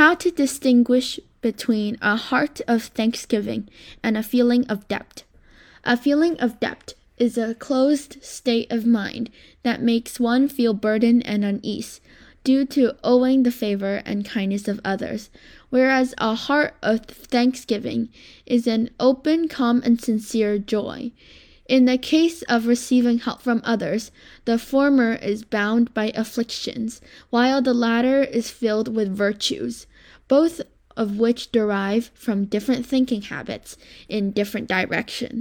How to distinguish between a heart of thanksgiving and a feeling of debt. A feeling of debt is a closed state of mind that makes one feel burdened and unease due to owing the favor and kindness of others, whereas a heart of thanksgiving is an open, calm, and sincere joy. In the case of receiving help from others, the former is bound by afflictions, while the latter is filled with virtues, both of which derive from different thinking habits in different directions.